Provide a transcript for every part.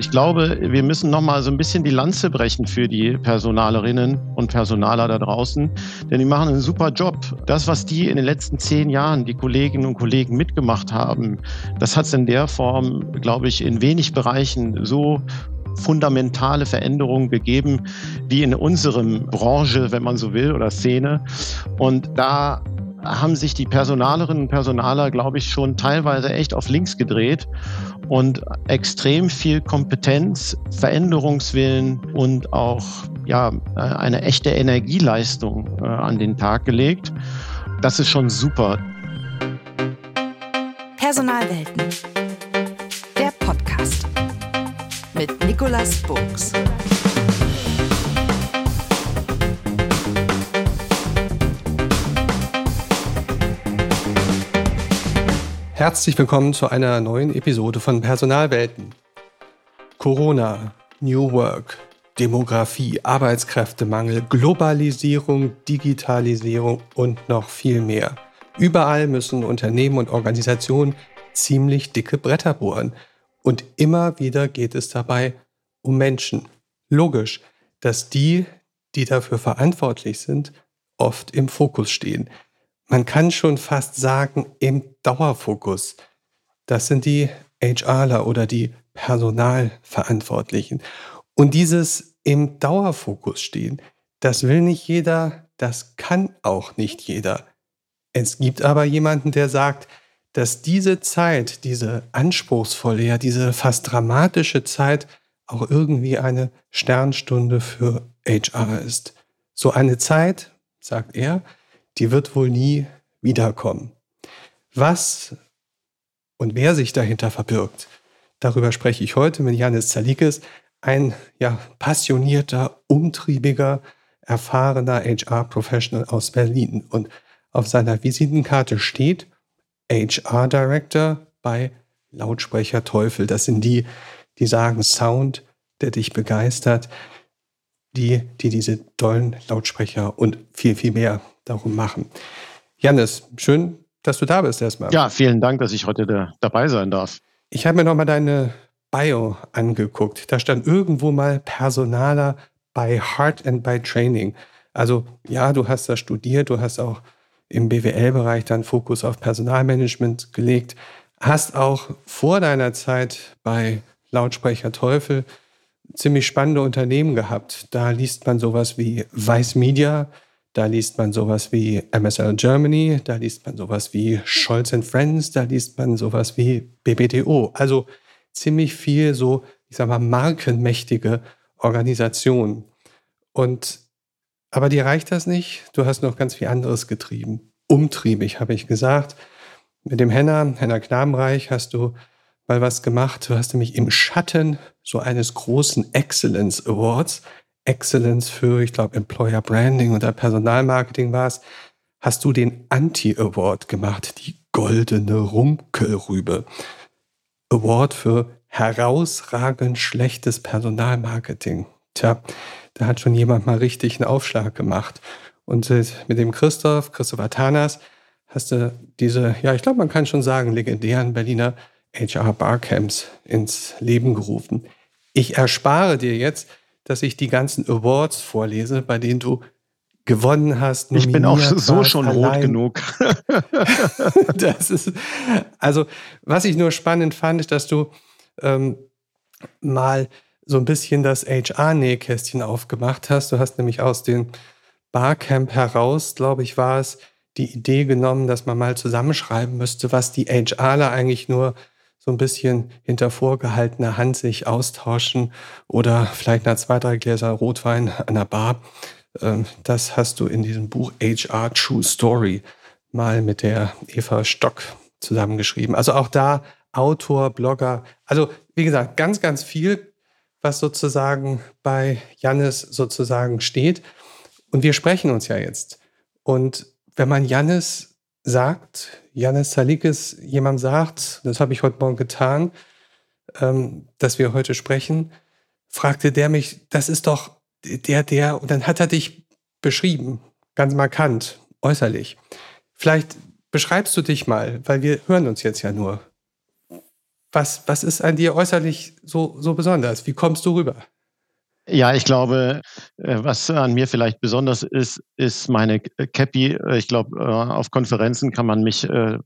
Ich glaube, wir müssen noch mal so ein bisschen die Lanze brechen für die Personalerinnen und Personaler da draußen, denn die machen einen super Job. Das, was die in den letzten zehn Jahren, die Kolleginnen und Kollegen mitgemacht haben, das hat es in der Form, glaube ich, in wenig Bereichen so fundamentale Veränderungen gegeben, wie in unserem Branche, wenn man so will, oder Szene. Und da haben sich die Personalerinnen und Personaler, glaube ich, schon teilweise echt auf links gedreht und extrem viel Kompetenz, Veränderungswillen und auch ja, eine echte Energieleistung äh, an den Tag gelegt. Das ist schon super. Personalwelten. Der Podcast mit Nicolas Burgs. Herzlich willkommen zu einer neuen Episode von Personalwelten. Corona, New Work, Demografie, Arbeitskräftemangel, Globalisierung, Digitalisierung und noch viel mehr. Überall müssen Unternehmen und Organisationen ziemlich dicke Bretter bohren. Und immer wieder geht es dabei um Menschen. Logisch, dass die, die dafür verantwortlich sind, oft im Fokus stehen man kann schon fast sagen, im Dauerfokus. Das sind die HRler oder die Personalverantwortlichen. Und dieses im Dauerfokus stehen, das will nicht jeder, das kann auch nicht jeder. Es gibt aber jemanden, der sagt, dass diese Zeit, diese anspruchsvolle, ja diese fast dramatische Zeit auch irgendwie eine Sternstunde für HR ist. So eine Zeit, sagt er, die wird wohl nie wiederkommen. Was und wer sich dahinter verbirgt, darüber spreche ich heute mit Janis Zalikis, ein ja, passionierter, umtriebiger, erfahrener HR-Professional aus Berlin. Und auf seiner Visitenkarte steht HR Director bei Lautsprecher Teufel. Das sind die, die sagen Sound, der dich begeistert, die, die diese tollen Lautsprecher und viel, viel mehr darum machen. Janis, schön, dass du da bist erstmal. Ja, vielen Dank, dass ich heute da, dabei sein darf. Ich habe mir nochmal deine Bio angeguckt. Da stand irgendwo mal Personaler bei Heart and by Training. Also ja, du hast da studiert, du hast auch im BWL-Bereich dann Fokus auf Personalmanagement gelegt, hast auch vor deiner Zeit bei Lautsprecher Teufel ziemlich spannende Unternehmen gehabt. Da liest man sowas wie Weiß Media, da liest man sowas wie MSL Germany, da liest man sowas wie Scholz and Friends, da liest man sowas wie BBDO. Also ziemlich viel so, ich sag mal, markenmächtige Organisationen. Und aber dir reicht das nicht. Du hast noch ganz viel anderes getrieben. Umtriebig, habe ich gesagt. Mit dem Henna, Henna Knabenreich, hast du mal was gemacht. Du hast nämlich im Schatten so eines großen Excellence Awards Excellence für, ich glaube, Employer Branding oder Personalmarketing war es, hast du den Anti-Award gemacht, die goldene Runkelrübe. Award für herausragend schlechtes Personalmarketing. Tja, da hat schon jemand mal richtig einen Aufschlag gemacht. Und mit dem Christoph, Christoph Atanas, hast du diese, ja, ich glaube, man kann schon sagen, legendären Berliner HR Barcamps ins Leben gerufen. Ich erspare dir jetzt, dass ich die ganzen Awards vorlese, bei denen du gewonnen hast. Ich bin auch so schon allein. rot genug. das ist, also, was ich nur spannend fand, ist, dass du ähm, mal so ein bisschen das HR-Nähkästchen aufgemacht hast. Du hast nämlich aus dem Barcamp heraus, glaube ich, war es, die Idee genommen, dass man mal zusammenschreiben müsste, was die HRler eigentlich nur so ein bisschen hinter vorgehaltener Hand sich austauschen oder vielleicht nach zwei, drei Gläser Rotwein an der Bar. Ähm, das hast du in diesem Buch HR True Story mal mit der Eva Stock zusammengeschrieben. Also auch da Autor, Blogger. Also wie gesagt, ganz, ganz viel, was sozusagen bei Jannis sozusagen steht. Und wir sprechen uns ja jetzt. Und wenn man Jannis sagt, Janis Salikis jemandem sagt, das habe ich heute Morgen getan, ähm, dass wir heute sprechen, fragte der mich, das ist doch der, der, und dann hat er dich beschrieben, ganz markant, äußerlich. Vielleicht beschreibst du dich mal, weil wir hören uns jetzt ja nur. Was, was ist an dir äußerlich so, so besonders? Wie kommst du rüber? Ja, ich glaube, äh, was an mir vielleicht besonders ist, ist meine Cappy. Ich glaube, äh, auf Konferenzen kann man mich, äh,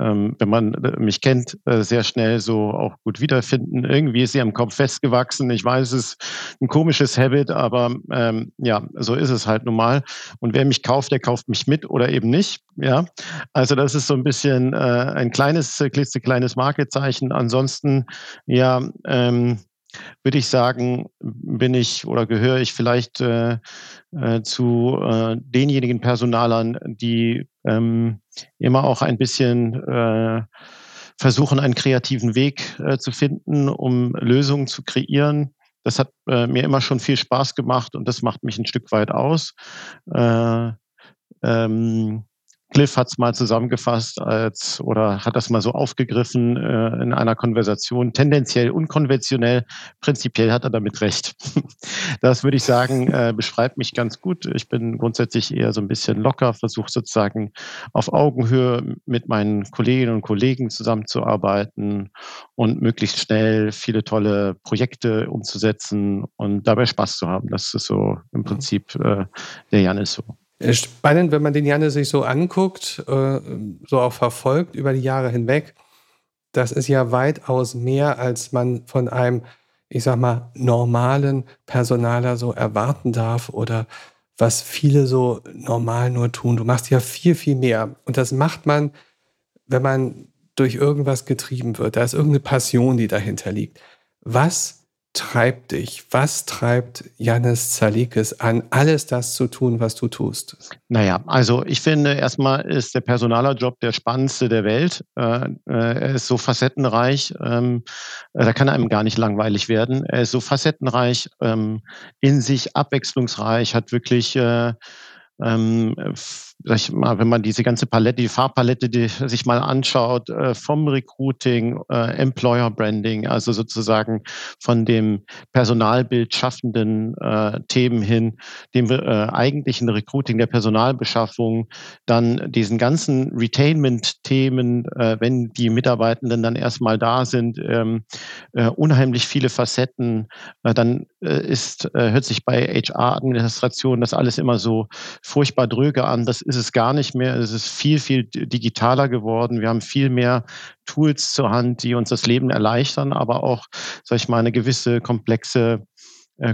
ähm, wenn man mich kennt, sehr schnell so auch gut wiederfinden. Irgendwie ist sie am Kopf festgewachsen. Ich weiß, es ist ein komisches Habit, aber ähm, ja, so ist es halt nun mal. Und wer mich kauft, der kauft mich mit oder eben nicht. Ja, also das ist so ein bisschen ein kleines, klitzekleines Markezeichen. Ansonsten, ja, ähm, würde ich sagen, bin ich oder gehöre ich vielleicht äh, äh, zu äh, denjenigen Personalern, die ähm, immer auch ein bisschen äh, versuchen, einen kreativen Weg äh, zu finden, um Lösungen zu kreieren. Das hat mir immer schon viel Spaß gemacht und das macht mich ein Stück weit aus. Äh, ähm, Cliff hat es mal zusammengefasst als oder hat das mal so aufgegriffen äh, in einer Konversation. Tendenziell unkonventionell, prinzipiell hat er damit recht. das würde ich sagen, äh, beschreibt mich ganz gut. Ich bin grundsätzlich eher so ein bisschen locker, versuche sozusagen auf Augenhöhe mit meinen Kolleginnen und Kollegen zusammenzuarbeiten und möglichst schnell viele tolle Projekte umzusetzen und dabei Spaß zu haben. Das ist so im Prinzip äh, der Jan ist so. Spannend, wenn man den Janne sich so anguckt, äh, so auch verfolgt über die Jahre hinweg. Das ist ja weitaus mehr, als man von einem, ich sag mal, normalen Personaler so erwarten darf oder was viele so normal nur tun. Du machst ja viel, viel mehr. Und das macht man, wenn man durch irgendwas getrieben wird. Da ist irgendeine Passion, die dahinter liegt. Was treibt dich? Was treibt Janis Zalikis an, alles das zu tun, was du tust? Naja, also ich finde, erstmal ist der Personalerjob der spannendste der Welt. Äh, äh, er ist so facettenreich, ähm, äh, da kann einem gar nicht langweilig werden. Er ist so facettenreich, ähm, in sich abwechslungsreich, hat wirklich ähm, sag ich mal, wenn man diese ganze Palette, die Farbpalette die sich mal anschaut, äh, vom Recruiting, äh, Employer Branding, also sozusagen von dem Personalbild schaffenden äh, Themen hin, dem äh, eigentlichen Recruiting der Personalbeschaffung, dann diesen ganzen Retainment-Themen, äh, wenn die Mitarbeitenden dann erstmal da sind, ähm, äh, unheimlich viele Facetten. Äh, dann äh, ist, äh, hört sich bei HR-Administration das alles immer so furchtbar dröge an. Das ist es gar nicht mehr. Es ist viel, viel digitaler geworden. Wir haben viel mehr Tools zur Hand, die uns das Leben erleichtern, aber auch, sag ich mal, eine gewisse komplexe äh,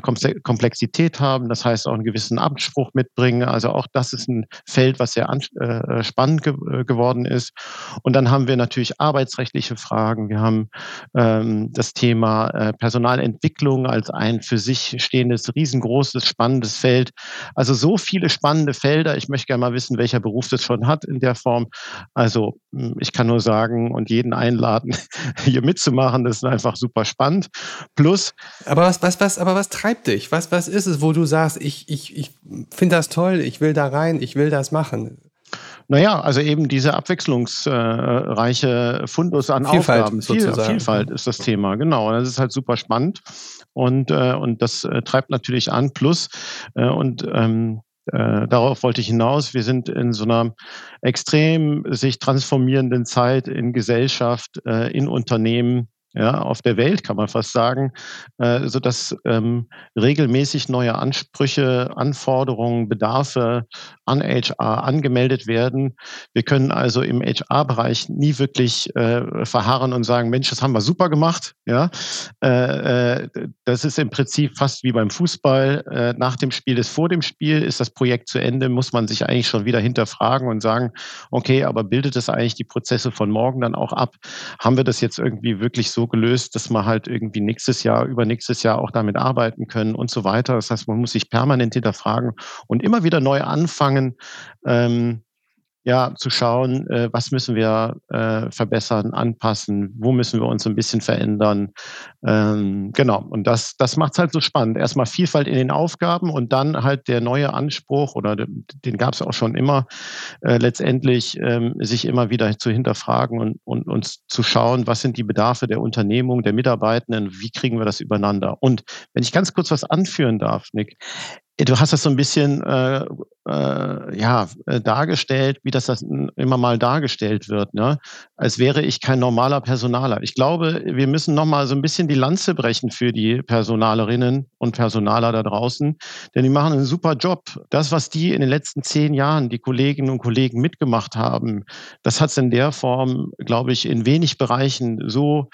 Komplexität haben, das heißt auch einen gewissen Anspruch mitbringen. Also auch das ist ein Feld, was sehr äh, spannend ge äh, geworden ist. Und dann haben wir natürlich arbeitsrechtliche Fragen. Wir haben ähm, das Thema äh, Personalentwicklung als ein für sich stehendes, riesengroßes, spannendes Feld. Also so viele spannende Felder. Ich möchte gerne mal wissen, welcher Beruf das schon hat in der Form. Also hm, ich kann nur sagen und jeden einladen, hier mitzumachen. Das ist einfach super spannend. Plus. Aber was, was, was, aber was treibt dich? Was, was ist es, wo du sagst, ich, ich, ich finde das toll, ich will da rein, ich will das machen? Naja, also eben diese abwechslungsreiche Fundus an Vielfalt, Aufgaben. Sozusagen. Vielfalt ist das Thema, genau. Das ist halt super spannend und, äh, und das äh, treibt natürlich an. Plus, äh, und ähm, äh, darauf wollte ich hinaus. Wir sind in so einer extrem sich transformierenden Zeit in Gesellschaft, äh, in Unternehmen ja, auf der Welt, kann man fast sagen, äh, so dass ähm, regelmäßig neue Ansprüche, Anforderungen, Bedarfe an HR angemeldet werden. Wir können also im HR-Bereich nie wirklich äh, verharren und sagen, Mensch, das haben wir super gemacht. Ja, äh, äh, das ist im Prinzip fast wie beim Fußball. Äh, nach dem Spiel ist vor dem Spiel, ist das Projekt zu Ende, muss man sich eigentlich schon wieder hinterfragen und sagen, okay, aber bildet das eigentlich die Prozesse von morgen dann auch ab? Haben wir das jetzt irgendwie wirklich so gelöst, dass wir halt irgendwie nächstes Jahr, übernächstes Jahr auch damit arbeiten können und so weiter. Das heißt, man muss sich permanent hinterfragen und immer wieder neu anfangen, ähm, ja, zu schauen, äh, was müssen wir äh, verbessern, anpassen, wo müssen wir uns ein bisschen verändern. Ähm, genau, und das, das macht es halt so spannend. Erstmal Vielfalt in den Aufgaben und dann halt der neue Anspruch, oder den, gab es auch schon immer, äh, letztendlich ähm, sich immer wieder zu hinterfragen und, und uns zu schauen, was sind die Bedarfe der Unternehmung, der Mitarbeitenden, wie kriegen wir das übereinander. Und wenn ich ganz kurz was anführen darf, Nick, Du hast das so ein bisschen äh, äh, ja äh, dargestellt, wie das, das immer mal dargestellt wird, ne? Als wäre ich kein normaler Personaler. Ich glaube, wir müssen noch mal so ein bisschen die Lanze brechen für die Personalerinnen und Personaler da draußen, denn die machen einen super Job. Das, was die in den letzten zehn Jahren, die Kolleginnen und Kollegen mitgemacht haben, das hat es in der Form, glaube ich, in wenig Bereichen so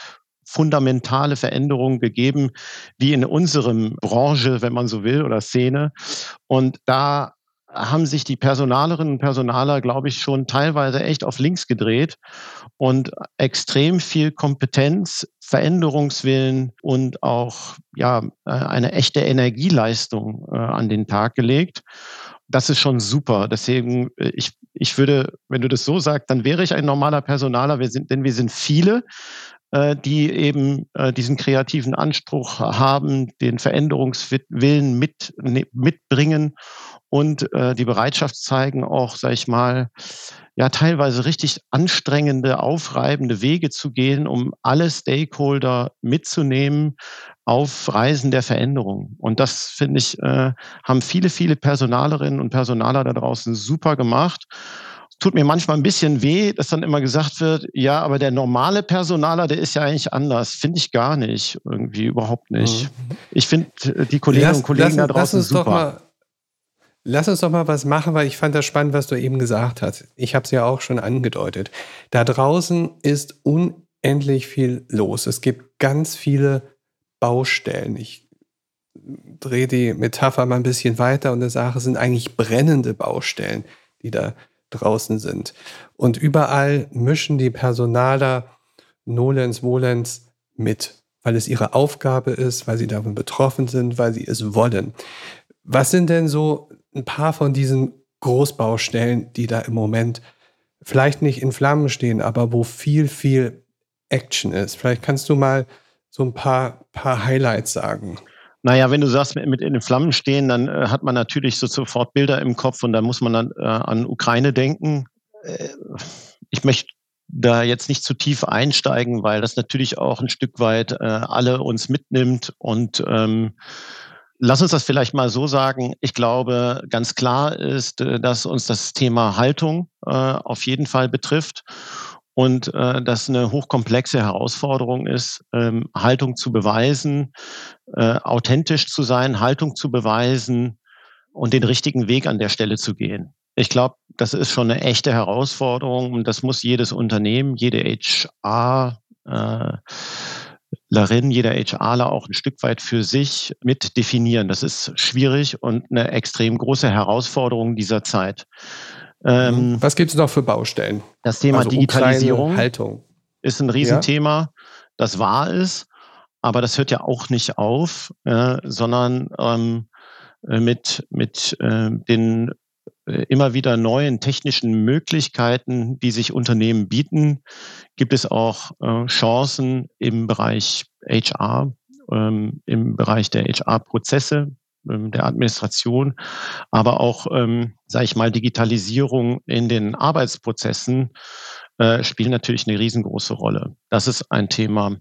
fundamentale Veränderungen gegeben, wie in unserem Branche, wenn man so will, oder Szene. Und da haben sich die Personalerinnen und Personaler, glaube ich, schon teilweise echt auf links gedreht und extrem viel Kompetenz, Veränderungswillen und auch ja eine echte Energieleistung äh, an den Tag gelegt. Das ist schon super. Deswegen, äh, ich, ich würde, wenn du das so sagst, dann wäre ich ein normaler Personaler, wir sind, denn wir sind viele. Äh, die eben äh, diesen kreativen Anspruch haben, den Veränderungswillen mit, ne, mitbringen und äh, die Bereitschaft zeigen, auch, sag ich mal, ja, teilweise richtig anstrengende, aufreibende Wege zu gehen, um alle Stakeholder mitzunehmen auf Reisen der Veränderung. Und das, finde ich, haben viele, viele Personalerinnen und Personaler da draußen super gemacht tut mir manchmal ein bisschen weh, dass dann immer gesagt wird, ja, aber der normale Personaler, der ist ja eigentlich anders. Finde ich gar nicht. Irgendwie überhaupt nicht. Mhm. Ich finde äh, die Kolleginnen lass, und Kollegen lass, da draußen lass super. Mal, lass uns doch mal was machen, weil ich fand das spannend, was du eben gesagt hast. Ich habe es ja auch schon angedeutet. Da draußen ist unendlich viel los. Es gibt ganz viele Baustellen. Ich drehe die Metapher mal ein bisschen weiter und sage, es sind eigentlich brennende Baustellen, die da draußen sind. Und überall mischen die Personaler Nolens, Volens mit, weil es ihre Aufgabe ist, weil sie davon betroffen sind, weil sie es wollen. Was sind denn so ein paar von diesen Großbaustellen, die da im Moment vielleicht nicht in Flammen stehen, aber wo viel, viel Action ist? Vielleicht kannst du mal so ein paar, paar Highlights sagen. Naja, wenn du sagst, mit, in den Flammen stehen, dann äh, hat man natürlich so sofort Bilder im Kopf und da muss man dann äh, an Ukraine denken. Äh, ich möchte da jetzt nicht zu tief einsteigen, weil das natürlich auch ein Stück weit äh, alle uns mitnimmt. Und ähm, lass uns das vielleicht mal so sagen. Ich glaube, ganz klar ist, äh, dass uns das Thema Haltung äh, auf jeden Fall betrifft und äh, das eine hochkomplexe Herausforderung ist, ähm, Haltung zu beweisen, äh, authentisch zu sein, Haltung zu beweisen und den richtigen Weg an der Stelle zu gehen. Ich glaube, das ist schon eine echte Herausforderung und das muss jedes Unternehmen, jede HR, äh, Larin, jeder HRler auch ein Stück weit für sich mit definieren. Das ist schwierig und eine extrem große Herausforderung dieser Zeit. Ähm, Was gibt es noch für Baustellen? Das Thema also Digitalisierung Ukraine, Haltung. ist ein Riesenthema. Ja. Das war es, aber das hört ja auch nicht auf, äh, sondern ähm, äh, mit, mit äh, den äh, immer wieder neuen technischen Möglichkeiten, die sich Unternehmen bieten, gibt es auch äh, Chancen im Bereich HR, ähm, im Bereich der HR-Prozesse, der Administration, aber auch, ähm, sage ich mal, Digitalisierung in den Arbeitsprozessen äh, spielen natürlich eine riesengroße Rolle. Das ist ein Thema.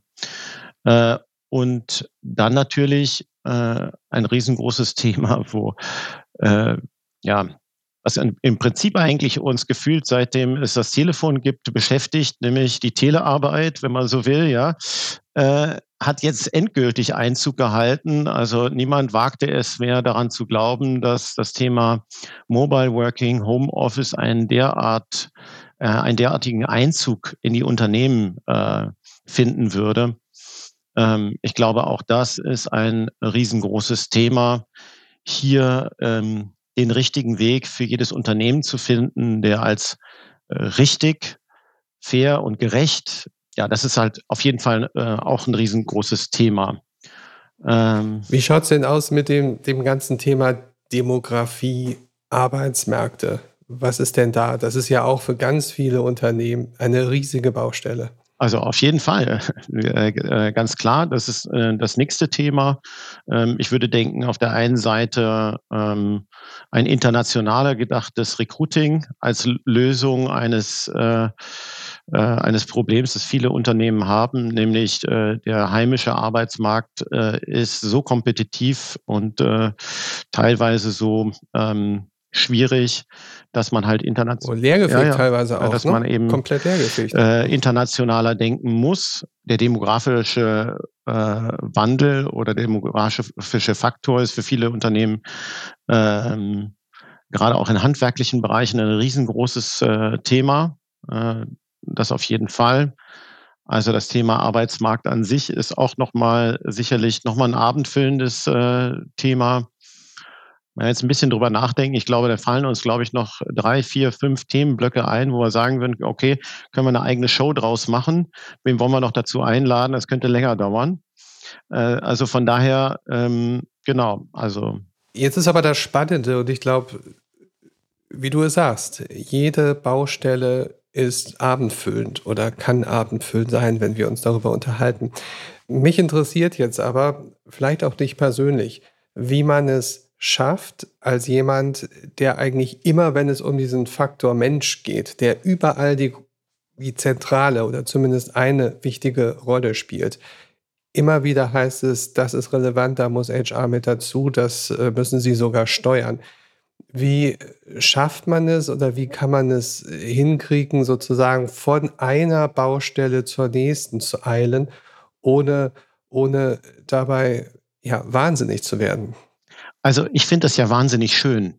Äh, und dann natürlich äh, ein riesengroßes Thema, wo äh, ja was im Prinzip eigentlich uns gefühlt, seitdem es das Telefon gibt, beschäftigt, nämlich die Telearbeit, wenn man so will, ja, äh, hat jetzt endgültig Einzug gehalten. Also niemand wagte es mehr daran zu glauben, dass das Thema Mobile Working, Home Office einen derart, äh, einen derartigen Einzug in die Unternehmen äh, finden würde. Ähm, ich glaube, auch das ist ein riesengroßes Thema. Hier ähm, den richtigen Weg für jedes Unternehmen zu finden, der als äh, richtig, fair und gerecht, ja, das ist halt auf jeden Fall äh, auch ein riesengroßes Thema. Ähm, Wie schaut's denn aus mit dem, dem ganzen Thema Demografie, Arbeitsmärkte? Was ist denn da? Das ist ja auch für ganz viele Unternehmen eine riesige Baustelle. Also auf jeden Fall, äh, äh, ganz klar, das ist äh, das nächste Thema. Ähm, ich würde denken, auf der einen Seite ähm, ein internationaler gedachtes Recruiting als Lösung eines äh, eines Problems, das viele Unternehmen haben, nämlich äh, der heimische Arbeitsmarkt äh, ist so kompetitiv und äh, teilweise so ähm, schwierig, dass man halt international oh, leergefegt ja, ja, teilweise auch, dass ne? man eben komplett leergefegt. Äh, internationaler denken muss. Der demografische äh, Wandel oder der demografische Faktor ist für viele Unternehmen ähm, gerade auch in handwerklichen Bereichen ein riesengroßes äh, Thema. Äh, das auf jeden Fall. Also das Thema Arbeitsmarkt an sich ist auch nochmal sicherlich nochmal ein abendfüllendes äh, Thema. Wenn wir jetzt ein bisschen drüber nachdenken, ich glaube, da fallen uns, glaube ich, noch drei, vier, fünf Themenblöcke ein, wo wir sagen würden, okay, können wir eine eigene Show draus machen? Wen wollen wir noch dazu einladen? Das könnte länger dauern. Äh, also von daher, ähm, genau, also. Jetzt ist aber das Spannende und ich glaube, wie du es sagst, jede Baustelle ist abendfüllend oder kann abendfüllend sein, wenn wir uns darüber unterhalten. Mich interessiert jetzt aber, vielleicht auch dich persönlich, wie man es schafft, als jemand, der eigentlich immer, wenn es um diesen Faktor Mensch geht, der überall die, die zentrale oder zumindest eine wichtige Rolle spielt, immer wieder heißt es, das ist relevant, da muss HR mit dazu, das äh, müssen sie sogar steuern. Wie schafft man es oder wie kann man es hinkriegen, sozusagen von einer Baustelle zur nächsten zu eilen, ohne, ohne dabei ja, wahnsinnig zu werden? Also ich finde das ja wahnsinnig schön,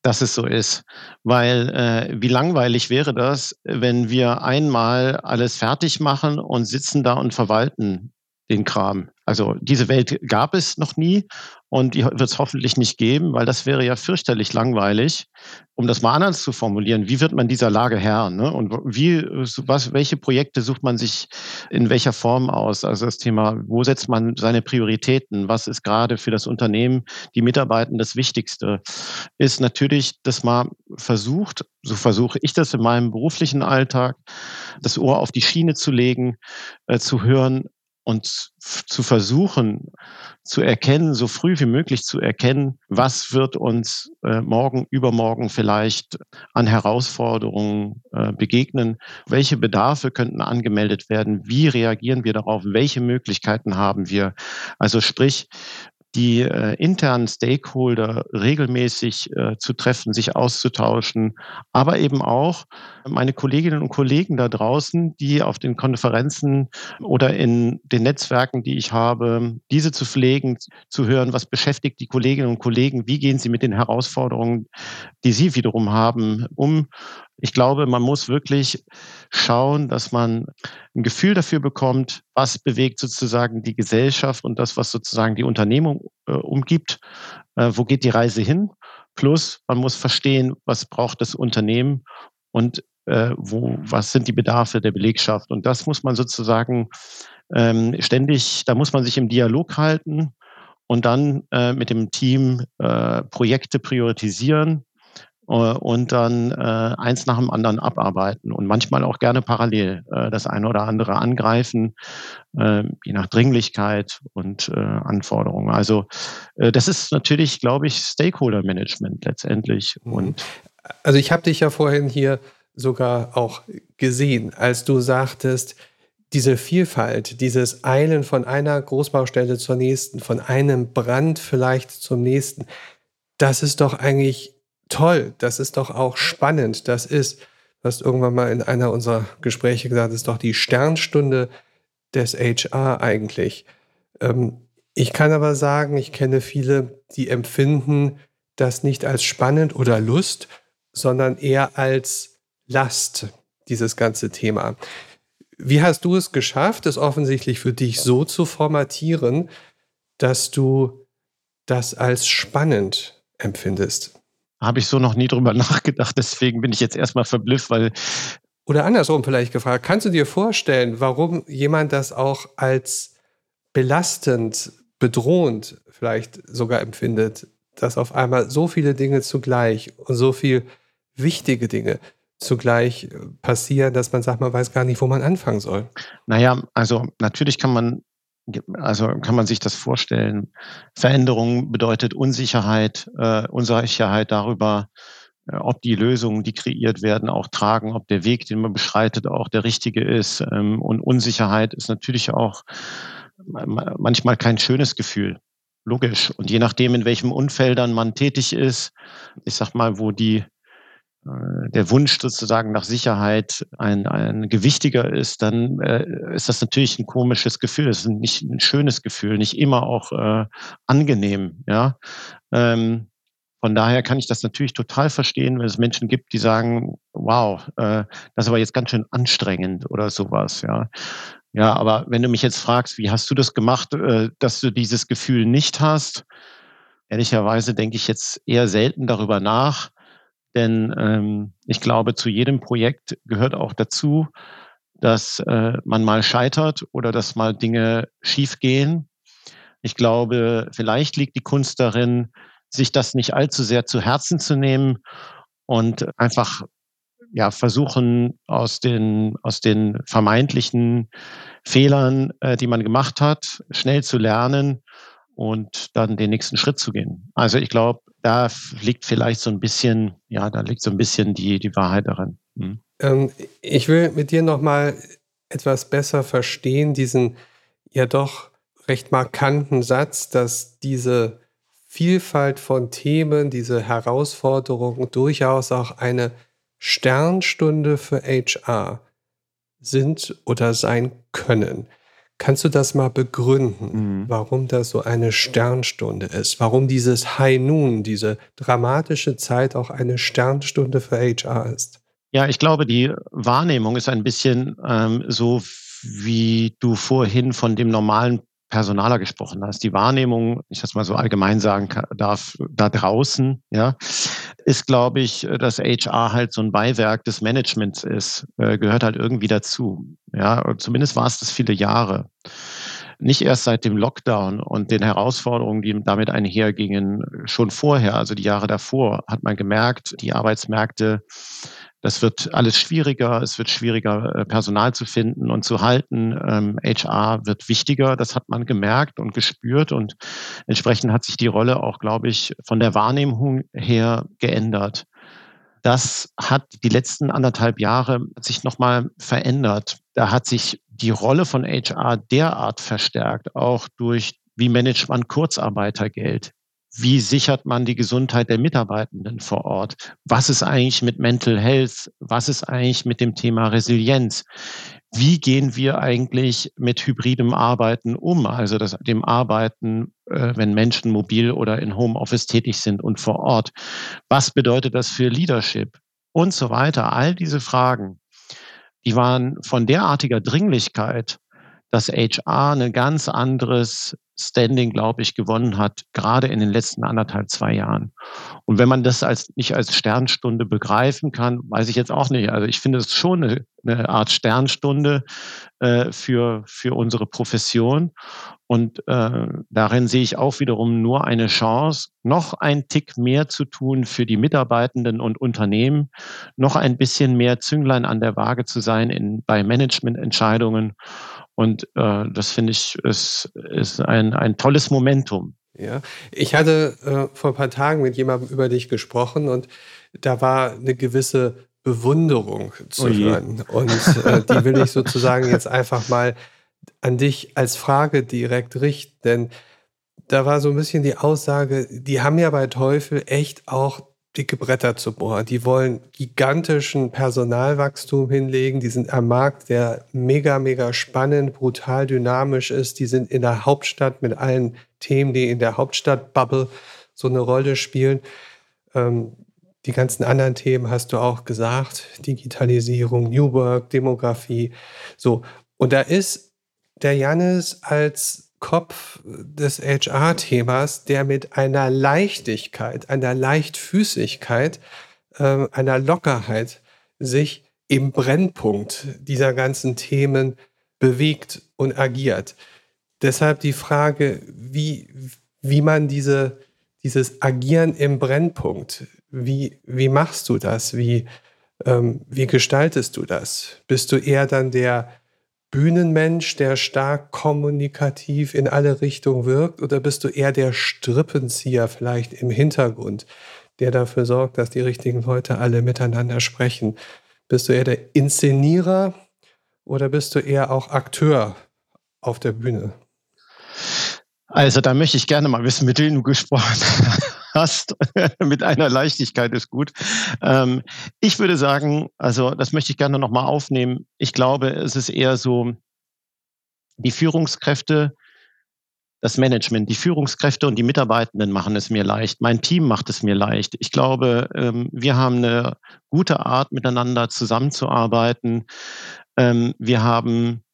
dass es so ist, weil äh, wie langweilig wäre das, wenn wir einmal alles fertig machen und sitzen da und verwalten den Kram. Also diese Welt gab es noch nie und die wird es hoffentlich nicht geben, weil das wäre ja fürchterlich langweilig. Um das mal anders zu formulieren, wie wird man dieser Lage Herr? Ne? Und wie, was, welche Projekte sucht man sich in welcher Form aus? Also das Thema, wo setzt man seine Prioritäten? Was ist gerade für das Unternehmen, die Mitarbeiter das Wichtigste? Ist natürlich, dass man versucht, so versuche ich das in meinem beruflichen Alltag, das Ohr auf die Schiene zu legen, äh, zu hören, und zu versuchen zu erkennen, so früh wie möglich zu erkennen, was wird uns äh, morgen, übermorgen vielleicht an Herausforderungen äh, begegnen, welche Bedarfe könnten angemeldet werden, wie reagieren wir darauf, welche Möglichkeiten haben wir. Also sprich, die äh, internen Stakeholder regelmäßig äh, zu treffen, sich auszutauschen, aber eben auch meine Kolleginnen und Kollegen da draußen, die auf den Konferenzen oder in den Netzwerken, die ich habe, diese zu pflegen, zu hören, was beschäftigt die Kolleginnen und Kollegen, wie gehen sie mit den Herausforderungen, die sie wiederum haben, um ich glaube, man muss wirklich schauen, dass man ein Gefühl dafür bekommt, was bewegt sozusagen die Gesellschaft und das, was sozusagen die Unternehmung äh, umgibt. Äh, wo geht die Reise hin? Plus, man muss verstehen, was braucht das Unternehmen und äh, wo, was sind die Bedarfe der Belegschaft. Und das muss man sozusagen ähm, ständig, da muss man sich im Dialog halten und dann äh, mit dem Team äh, Projekte priorisieren und dann äh, eins nach dem anderen abarbeiten und manchmal auch gerne parallel äh, das eine oder andere angreifen, äh, je nach Dringlichkeit und äh, Anforderungen. Also äh, das ist natürlich, glaube ich, Stakeholder Management letztendlich. Mhm. Und also ich habe dich ja vorhin hier sogar auch gesehen, als du sagtest, diese Vielfalt, dieses Eilen von einer Großbaustelle zur nächsten, von einem Brand vielleicht zum nächsten, das ist doch eigentlich toll, das ist doch auch spannend, das ist, du hast irgendwann mal in einer unserer Gespräche gesagt, das ist doch die Sternstunde des HR eigentlich. Ähm, ich kann aber sagen, ich kenne viele, die empfinden das nicht als spannend oder Lust, sondern eher als Last, dieses ganze Thema. Wie hast du es geschafft, es offensichtlich für dich so zu formatieren, dass du das als spannend empfindest? Habe ich so noch nie drüber nachgedacht, deswegen bin ich jetzt erstmal verblüfft, weil. Oder andersrum vielleicht gefragt, kannst du dir vorstellen, warum jemand das auch als belastend, bedrohend vielleicht sogar empfindet, dass auf einmal so viele Dinge zugleich und so viel wichtige Dinge zugleich passieren, dass man sagt, man weiß gar nicht, wo man anfangen soll? Naja, also natürlich kann man also kann man sich das vorstellen. Veränderung bedeutet Unsicherheit, äh, Unsicherheit darüber, äh, ob die Lösungen, die kreiert werden, auch tragen, ob der Weg, den man beschreitet, auch der richtige ist. Ähm, und Unsicherheit ist natürlich auch manchmal kein schönes Gefühl. Logisch. Und je nachdem, in welchem Umfeldern man tätig ist, ich sag mal, wo die der Wunsch sozusagen nach Sicherheit ein, ein gewichtiger ist, dann äh, ist das natürlich ein komisches Gefühl. Es ist nicht ein schönes Gefühl, nicht immer auch äh, angenehm. Ja, ähm, von daher kann ich das natürlich total verstehen, wenn es Menschen gibt, die sagen, wow, äh, das ist aber jetzt ganz schön anstrengend oder sowas, ja. Ja, aber wenn du mich jetzt fragst, wie hast du das gemacht, äh, dass du dieses Gefühl nicht hast, ehrlicherweise denke ich jetzt eher selten darüber nach, denn ähm, ich glaube, zu jedem Projekt gehört auch dazu, dass äh, man mal scheitert oder dass mal Dinge schiefgehen. Ich glaube, vielleicht liegt die Kunst darin, sich das nicht allzu sehr zu Herzen zu nehmen und einfach ja versuchen aus den aus den vermeintlichen Fehlern, äh, die man gemacht hat, schnell zu lernen und dann den nächsten Schritt zu gehen. Also ich glaube, da liegt vielleicht so ein bisschen, ja, da liegt so ein bisschen die die Wahrheit darin. Hm. Ähm, ich will mit dir noch mal etwas besser verstehen diesen ja doch recht markanten Satz, dass diese Vielfalt von Themen, diese Herausforderungen durchaus auch eine Sternstunde für HR sind oder sein können. Kannst du das mal begründen, mhm. warum das so eine Sternstunde ist? Warum dieses High Noon, diese dramatische Zeit auch eine Sternstunde für HR ist? Ja, ich glaube, die Wahrnehmung ist ein bisschen ähm, so, wie du vorhin von dem normalen Personaler gesprochen hast. Die Wahrnehmung, ich das mal so allgemein sagen darf, da draußen, ja, ist, glaube ich, dass HR halt so ein Beiwerk des Managements ist, äh, gehört halt irgendwie dazu. Ja, zumindest war es das viele Jahre. Nicht erst seit dem Lockdown und den Herausforderungen, die damit einhergingen, schon vorher, also die Jahre davor, hat man gemerkt, die Arbeitsmärkte das wird alles schwieriger. Es wird schwieriger, äh, Personal zu finden und zu halten. HR ähm, wird wichtiger. Das hat man gemerkt und gespürt. Und entsprechend hat sich die Rolle auch, glaube ich, von der Wahrnehmung her geändert. Das hat die letzten anderthalb Jahre sich nochmal verändert. Da hat sich die Rolle von HR derart verstärkt, auch durch wie managt man Kurzarbeitergeld? wie sichert man die Gesundheit der Mitarbeitenden vor Ort? Was ist eigentlich mit Mental Health? Was ist eigentlich mit dem Thema Resilienz? Wie gehen wir eigentlich mit hybridem Arbeiten um? Also das, dem Arbeiten, äh, wenn Menschen mobil oder in Homeoffice tätig sind und vor Ort. Was bedeutet das für Leadership? Und so weiter. All diese Fragen, die waren von derartiger Dringlichkeit, dass HR ein ganz anderes Standing, glaube ich, gewonnen hat, gerade in den letzten anderthalb, zwei Jahren. Und wenn man das als nicht als Sternstunde begreifen kann, weiß ich jetzt auch nicht. Also ich finde es schon eine, eine Art Sternstunde äh, für, für unsere Profession. Und äh, darin sehe ich auch wiederum nur eine Chance, noch ein Tick mehr zu tun für die Mitarbeitenden und Unternehmen, noch ein bisschen mehr Zünglein an der Waage zu sein in, bei Managemententscheidungen und äh, das finde ich ist, ist ein, ein tolles Momentum. Ja, ich hatte äh, vor ein paar Tagen mit jemandem über dich gesprochen und da war eine gewisse Bewunderung zu oh hören. Und äh, die will ich sozusagen jetzt einfach mal an dich als Frage direkt richten. Denn da war so ein bisschen die Aussage, die haben ja bei Teufel echt auch dicke Bretter zu bohren. Die wollen gigantischen Personalwachstum hinlegen. Die sind am Markt, der mega, mega spannend, brutal dynamisch ist. Die sind in der Hauptstadt mit allen Themen, die in der Hauptstadt-Bubble so eine Rolle spielen. Ähm, die ganzen anderen Themen hast du auch gesagt. Digitalisierung, New Work, Demografie. So. Und da ist der Janis als Kopf des HR-Themas, der mit einer Leichtigkeit, einer Leichtfüßigkeit, äh, einer Lockerheit sich im Brennpunkt dieser ganzen Themen bewegt und agiert. Deshalb die Frage, wie, wie man diese, dieses Agieren im Brennpunkt, wie, wie machst du das? Wie, ähm, wie gestaltest du das? Bist du eher dann der Bühnenmensch, der stark kommunikativ in alle Richtungen wirkt? Oder bist du eher der Strippenzieher vielleicht im Hintergrund, der dafür sorgt, dass die richtigen Leute alle miteinander sprechen? Bist du eher der Inszenierer oder bist du eher auch Akteur auf der Bühne? Also da möchte ich gerne mal wissen, mit wem du gesprochen hast. mit einer Leichtigkeit ist gut. Ähm, ich würde sagen, also das möchte ich gerne nochmal aufnehmen. Ich glaube, es ist eher so, die Führungskräfte, das Management, die Führungskräfte und die Mitarbeitenden machen es mir leicht. Mein Team macht es mir leicht. Ich glaube, ähm, wir haben eine gute Art, miteinander zusammenzuarbeiten. Ähm, wir haben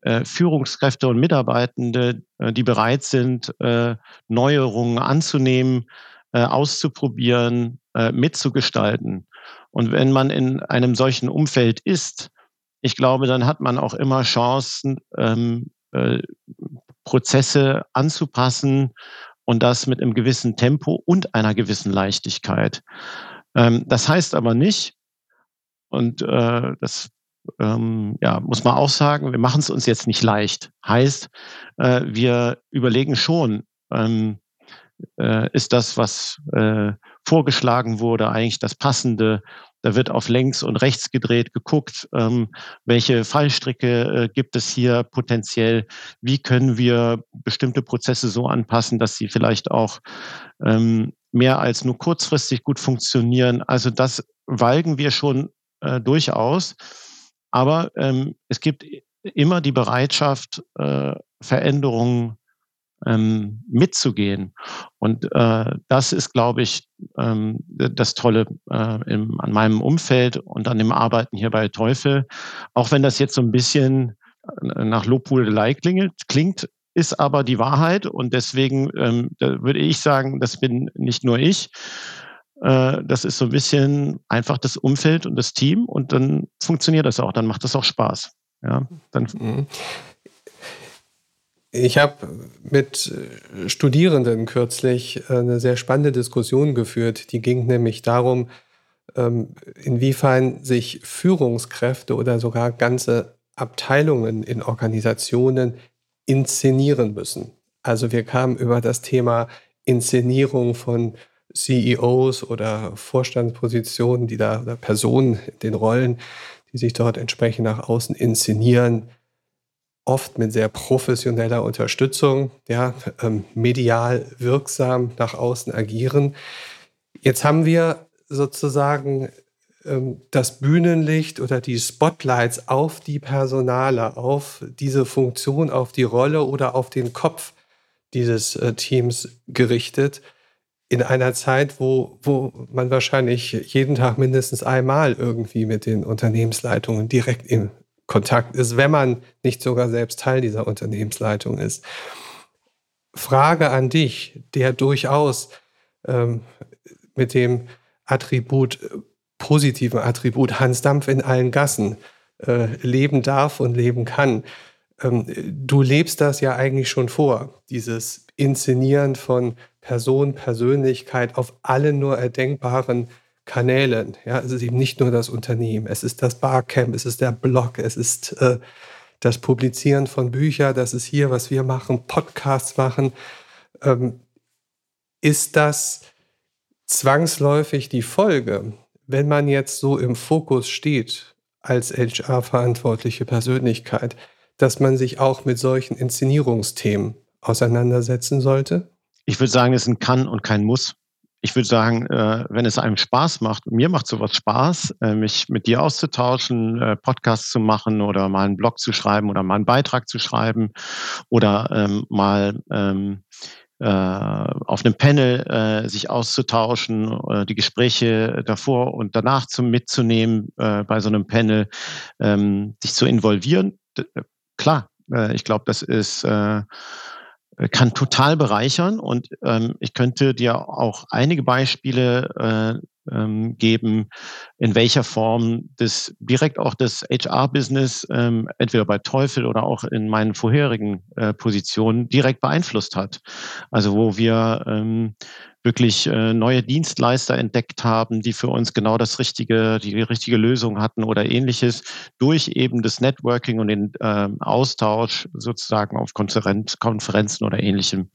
äh, Führungskräfte und Mitarbeitende, äh, die bereit sind, äh, Neuerungen anzunehmen, auszuprobieren, mitzugestalten. Und wenn man in einem solchen Umfeld ist, ich glaube, dann hat man auch immer Chancen, ähm, Prozesse anzupassen und das mit einem gewissen Tempo und einer gewissen Leichtigkeit. Ähm, das heißt aber nicht, und das ähm, ja, muss man auch sagen, wir machen es uns jetzt nicht leicht. Heißt, äh, wir überlegen schon, ähm, äh, ist das, was äh, vorgeschlagen wurde, eigentlich das Passende? Da wird auf links und rechts gedreht, geguckt, ähm, welche Fallstricke äh, gibt es hier potenziell, wie können wir bestimmte Prozesse so anpassen, dass sie vielleicht auch ähm, mehr als nur kurzfristig gut funktionieren. Also das walgen wir schon äh, durchaus. Aber ähm, es gibt immer die Bereitschaft, äh, Veränderungen ähm, mitzugehen. Und äh, das ist, glaube ich, ähm, das Tolle äh, im, an meinem Umfeld und an dem Arbeiten hier bei Teufel. Auch wenn das jetzt so ein bisschen äh, nach Lobhudelei klingt, ist aber die Wahrheit. Und deswegen ähm, würde ich sagen, das bin nicht nur ich, äh, das ist so ein bisschen einfach das Umfeld und das Team und dann funktioniert das auch, dann macht das auch Spaß. Ja, dann mhm. Ich habe mit äh, Studierenden kürzlich äh, eine sehr spannende Diskussion geführt. Die ging nämlich darum, ähm, inwiefern sich Führungskräfte oder sogar ganze Abteilungen in Organisationen inszenieren müssen. Also wir kamen über das Thema Inszenierung von CEOs oder Vorstandspositionen, die da oder Personen in den Rollen, die sich dort entsprechend nach außen inszenieren, oft mit sehr professioneller Unterstützung, ja, ähm, medial wirksam nach außen agieren. Jetzt haben wir sozusagen ähm, das Bühnenlicht oder die Spotlights auf die Personale, auf diese Funktion, auf die Rolle oder auf den Kopf dieses äh, Teams gerichtet in einer Zeit, wo, wo man wahrscheinlich jeden Tag mindestens einmal irgendwie mit den Unternehmensleitungen direkt in Kontakt ist, wenn man nicht sogar selbst Teil dieser Unternehmensleitung ist. Frage an dich, der durchaus ähm, mit dem Attribut, positiven Attribut Hans Dampf in allen Gassen äh, leben darf und leben kann. Ähm, du lebst das ja eigentlich schon vor, dieses Inszenieren von Person, Persönlichkeit auf allen nur erdenkbaren Kanälen. Ja, es ist eben nicht nur das Unternehmen, es ist das Barcamp, es ist der Blog, es ist äh, das Publizieren von Büchern, das ist hier, was wir machen, Podcasts machen. Ähm, ist das zwangsläufig die Folge, wenn man jetzt so im Fokus steht als HR-verantwortliche Persönlichkeit, dass man sich auch mit solchen Inszenierungsthemen auseinandersetzen sollte? Ich würde sagen, es ist ein Kann und kein Muss. Ich würde sagen, äh, wenn es einem Spaß macht, mir macht sowas Spaß, äh, mich mit dir auszutauschen, äh, Podcasts zu machen oder mal einen Blog zu schreiben oder mal einen Beitrag zu schreiben oder ähm, mal ähm, äh, auf einem Panel äh, sich auszutauschen, äh, die Gespräche davor und danach zum mitzunehmen äh, bei so einem Panel, ähm, sich zu involvieren. D klar, äh, ich glaube, das ist äh, äh, kann total bereichern. Und ähm, ich könnte dir auch einige Beispiele äh, ähm, geben, in welcher Form das direkt auch das HR-Business ähm, entweder bei Teufel oder auch in meinen vorherigen äh, Positionen direkt beeinflusst hat. Also wo wir ähm, wirklich äh, neue Dienstleister entdeckt haben, die für uns genau das richtige, die richtige Lösung hatten oder ähnliches, durch eben das Networking und den äh, Austausch sozusagen auf Konferenz, Konferenzen oder ähnlichem.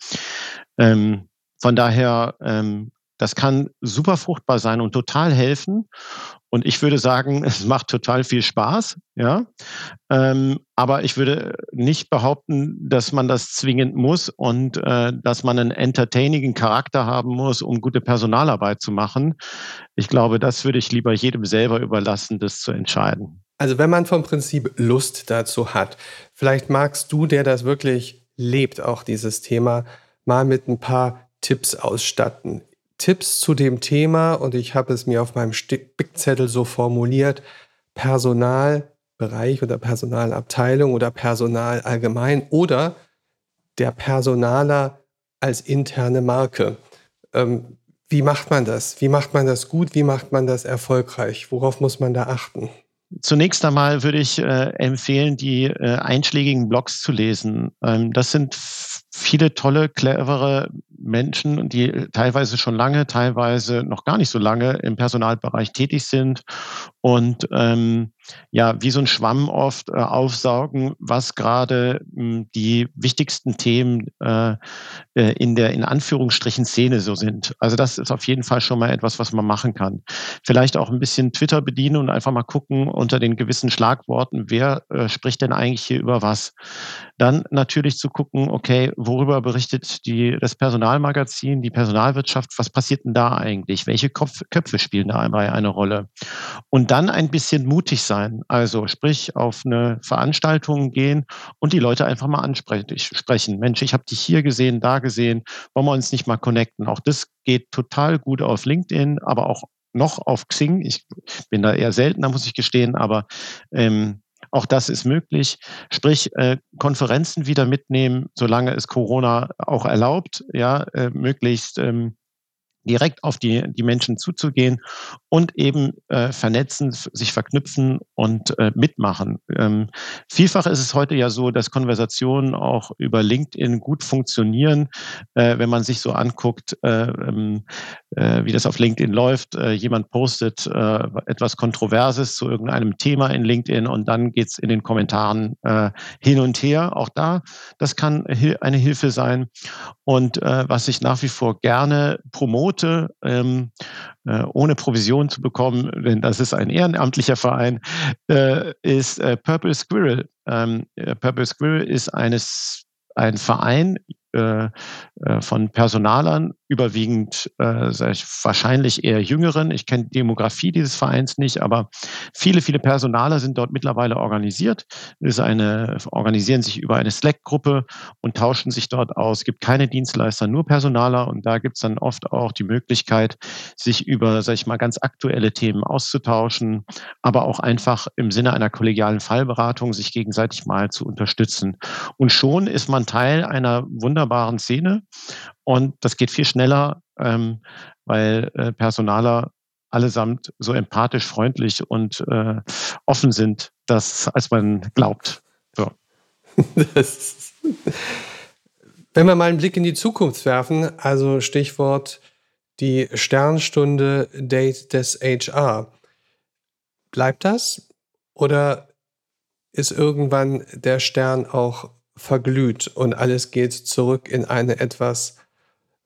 Ähm, von daher ähm, Das kann super fruchtbar sein und total helfen. Und ich würde sagen, es macht total viel Spaß, ja. Ähm, aber ich würde nicht behaupten, dass man das zwingend muss und äh, dass man einen entertainingen Charakter haben muss, um gute Personalarbeit zu machen. Ich glaube, das würde ich lieber jedem selber überlassen, das zu entscheiden. Also wenn man vom Prinzip Lust dazu hat, vielleicht magst du, der das wirklich lebt, auch dieses Thema, mal mit ein paar Tipps ausstatten. Tipps zu dem Thema und ich habe es mir auf meinem Spickzettel so formuliert, Personalbereich oder Personalabteilung oder Personal allgemein oder der Personaler als interne Marke. Ähm, wie macht man das? Wie macht man das gut? Wie macht man das erfolgreich? Worauf muss man da achten? Zunächst einmal würde ich äh, empfehlen, die äh, einschlägigen Blogs zu lesen. Ähm, das sind viele tolle, clevere Menschen, die teilweise schon lange, teilweise noch gar nicht so lange im Personalbereich tätig sind. Und ähm, ja, wie so ein Schwamm oft äh, aufsaugen, was gerade hm, die wichtigsten Themen äh, äh, in der in Anführungsstrichen Szene so sind. Also das ist auf jeden Fall schon mal etwas, was man machen kann. Vielleicht auch ein bisschen Twitter bedienen und einfach mal gucken unter den gewissen Schlagworten, wer äh, spricht denn eigentlich hier über was. Dann natürlich zu gucken, okay, worüber berichtet die, das Personalmagazin, die Personalwirtschaft, was passiert denn da eigentlich? Welche Kopf, Köpfe spielen da dabei eine Rolle? Und dann ein bisschen mutig sein. Also sprich, auf eine Veranstaltung gehen und die Leute einfach mal ansprechen. Mensch, ich habe dich hier gesehen, da gesehen, wollen wir uns nicht mal connecten? Auch das geht total gut auf LinkedIn, aber auch noch auf Xing. Ich bin da eher seltener, muss ich gestehen, aber ähm, auch das ist möglich. Sprich, äh, Konferenzen wieder mitnehmen, solange es Corona auch erlaubt, ja, äh, möglichst ähm, direkt auf die, die Menschen zuzugehen und eben äh, vernetzen, sich verknüpfen und äh, mitmachen. Ähm, vielfach ist es heute ja so, dass Konversationen auch über LinkedIn gut funktionieren, äh, wenn man sich so anguckt, äh, ähm, äh, wie das auf LinkedIn läuft. Äh, jemand postet etwas Kontroverses zu irgendeinem Thema in LinkedIn und dann geht's in den Kommentaren hin und her. Auch da, das kann eine Hilfe sein. Und was ich nach wie vor gerne promote, ähm, äh, ohne Provision zu bekommen, denn das ist ein ehrenamtlicher Verein, äh, ist äh, Purple Squirrel. Ähm, äh, Purple Squirrel ist eines ein Verein äh, äh, von Personalern, überwiegend äh, ich, wahrscheinlich eher Jüngeren. Ich kenne die Demografie dieses Vereins nicht, aber viele, viele Personaler sind dort mittlerweile organisiert. Ist eine, organisieren sich über eine Slack-Gruppe und tauschen sich dort aus. Es gibt keine Dienstleister, nur Personaler und da gibt es dann oft auch die Möglichkeit, sich über, sag ich mal, ganz aktuelle Themen auszutauschen, aber auch einfach im Sinne einer kollegialen Fallberatung sich gegenseitig mal zu unterstützen. Und schon ist man Teil einer wunderbaren wunderbaren Szene und das geht viel schneller, ähm, weil äh, Personaler allesamt so empathisch, freundlich und äh, offen sind, dass, als man glaubt. So. wenn wir mal einen Blick in die Zukunft werfen, also Stichwort die Sternstunde Date des HR. Bleibt das? Oder ist irgendwann der Stern auch verglüht und alles geht zurück in eine etwas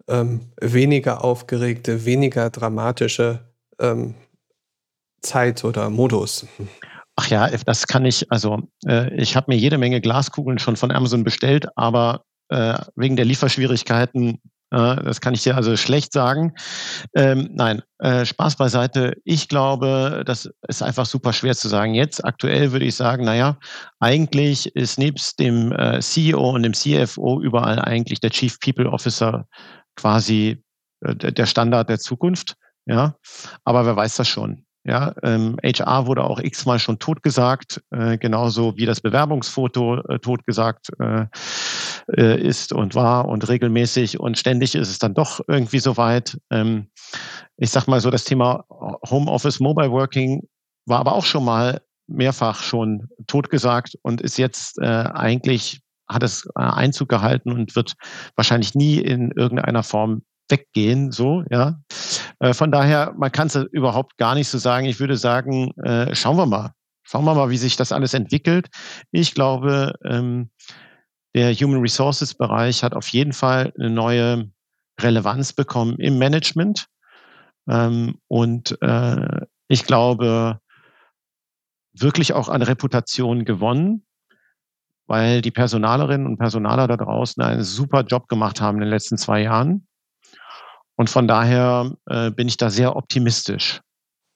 ähm, weniger aufgeregte, weniger dramatische ähm, Zeit oder Modus. Ach ja, das kann ich, also äh, ich habe mir jede Menge Glaskugeln schon von Amazon bestellt, aber äh, wegen der Lieferschwierigkeiten das kann ich dir also schlecht sagen. Ähm, nein, äh, Spaß beiseite. Ich glaube, das ist einfach super schwer zu sagen. Jetzt aktuell würde ich sagen, naja, eigentlich ist nebst dem äh, CEO und dem CFO überall eigentlich der Chief People Officer quasi äh, der Standard der Zukunft. Ja, aber wer weiß das schon? Ja, ähm, HR wurde auch x-mal schon totgesagt, äh, genauso wie das Bewerbungsfoto äh, totgesagt äh, äh, ist und war und regelmäßig und ständig ist es dann doch irgendwie soweit. Ähm, ich sag mal so, das Thema Homeoffice, Mobile Working war aber auch schon mal mehrfach schon totgesagt und ist jetzt äh, eigentlich hat es äh, Einzug gehalten und wird wahrscheinlich nie in irgendeiner Form weggehen, so, ja. Äh, von daher, man kann es überhaupt gar nicht so sagen. Ich würde sagen, äh, schauen wir mal. Schauen wir mal, wie sich das alles entwickelt. Ich glaube, ähm, der Human Resources Bereich hat auf jeden Fall eine neue Relevanz bekommen im Management. Ähm, und äh, ich glaube, wirklich auch an Reputation gewonnen, weil die Personalerinnen und Personaler da draußen einen super Job gemacht haben in den letzten zwei Jahren. Und von daher äh, bin ich da sehr optimistisch.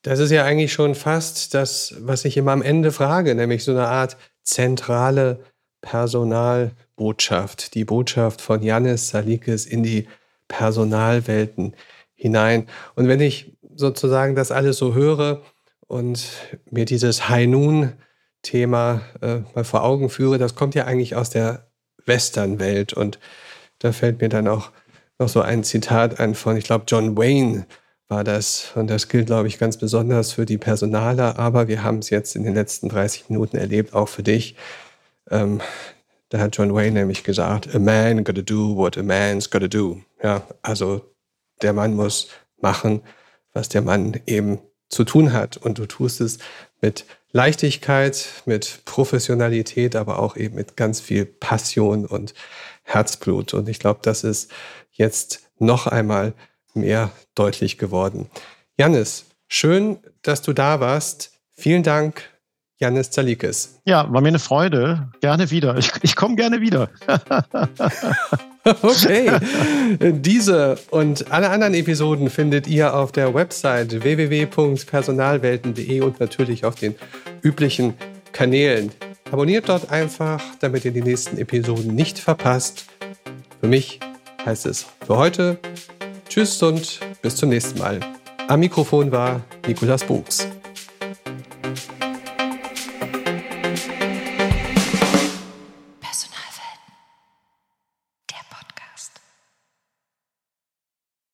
Das ist ja eigentlich schon fast das, was ich immer am Ende frage, nämlich so eine Art zentrale Personalbotschaft, die Botschaft von Janis Salikis in die Personalwelten hinein. Und wenn ich sozusagen das alles so höre und mir dieses High Noon Thema äh, mal vor Augen führe, das kommt ja eigentlich aus der Western-Welt. Und da fällt mir dann auch noch so ein Zitat ein von, ich glaube, John Wayne war das. Und das gilt, glaube ich, ganz besonders für die Personaler. Aber wir haben es jetzt in den letzten 30 Minuten erlebt, auch für dich. Ähm, da hat John Wayne nämlich gesagt, a man gotta do what a man's gotta do. Ja, also der Mann muss machen, was der Mann eben zu tun hat. Und du tust es mit Leichtigkeit, mit Professionalität, aber auch eben mit ganz viel Passion und Herzblut. Und ich glaube, das ist jetzt noch einmal mehr deutlich geworden. Janis, schön, dass du da warst. Vielen Dank, Janis Zalikis. Ja, war mir eine Freude. Gerne wieder. Ich, ich komme gerne wieder. okay. Diese und alle anderen Episoden findet ihr auf der Website www.personalwelten.de und natürlich auf den üblichen Kanälen. Abonniert dort einfach, damit ihr die nächsten Episoden nicht verpasst. Für mich heißt es für heute Tschüss und bis zum nächsten Mal. Am Mikrofon war Nikolas Buchs.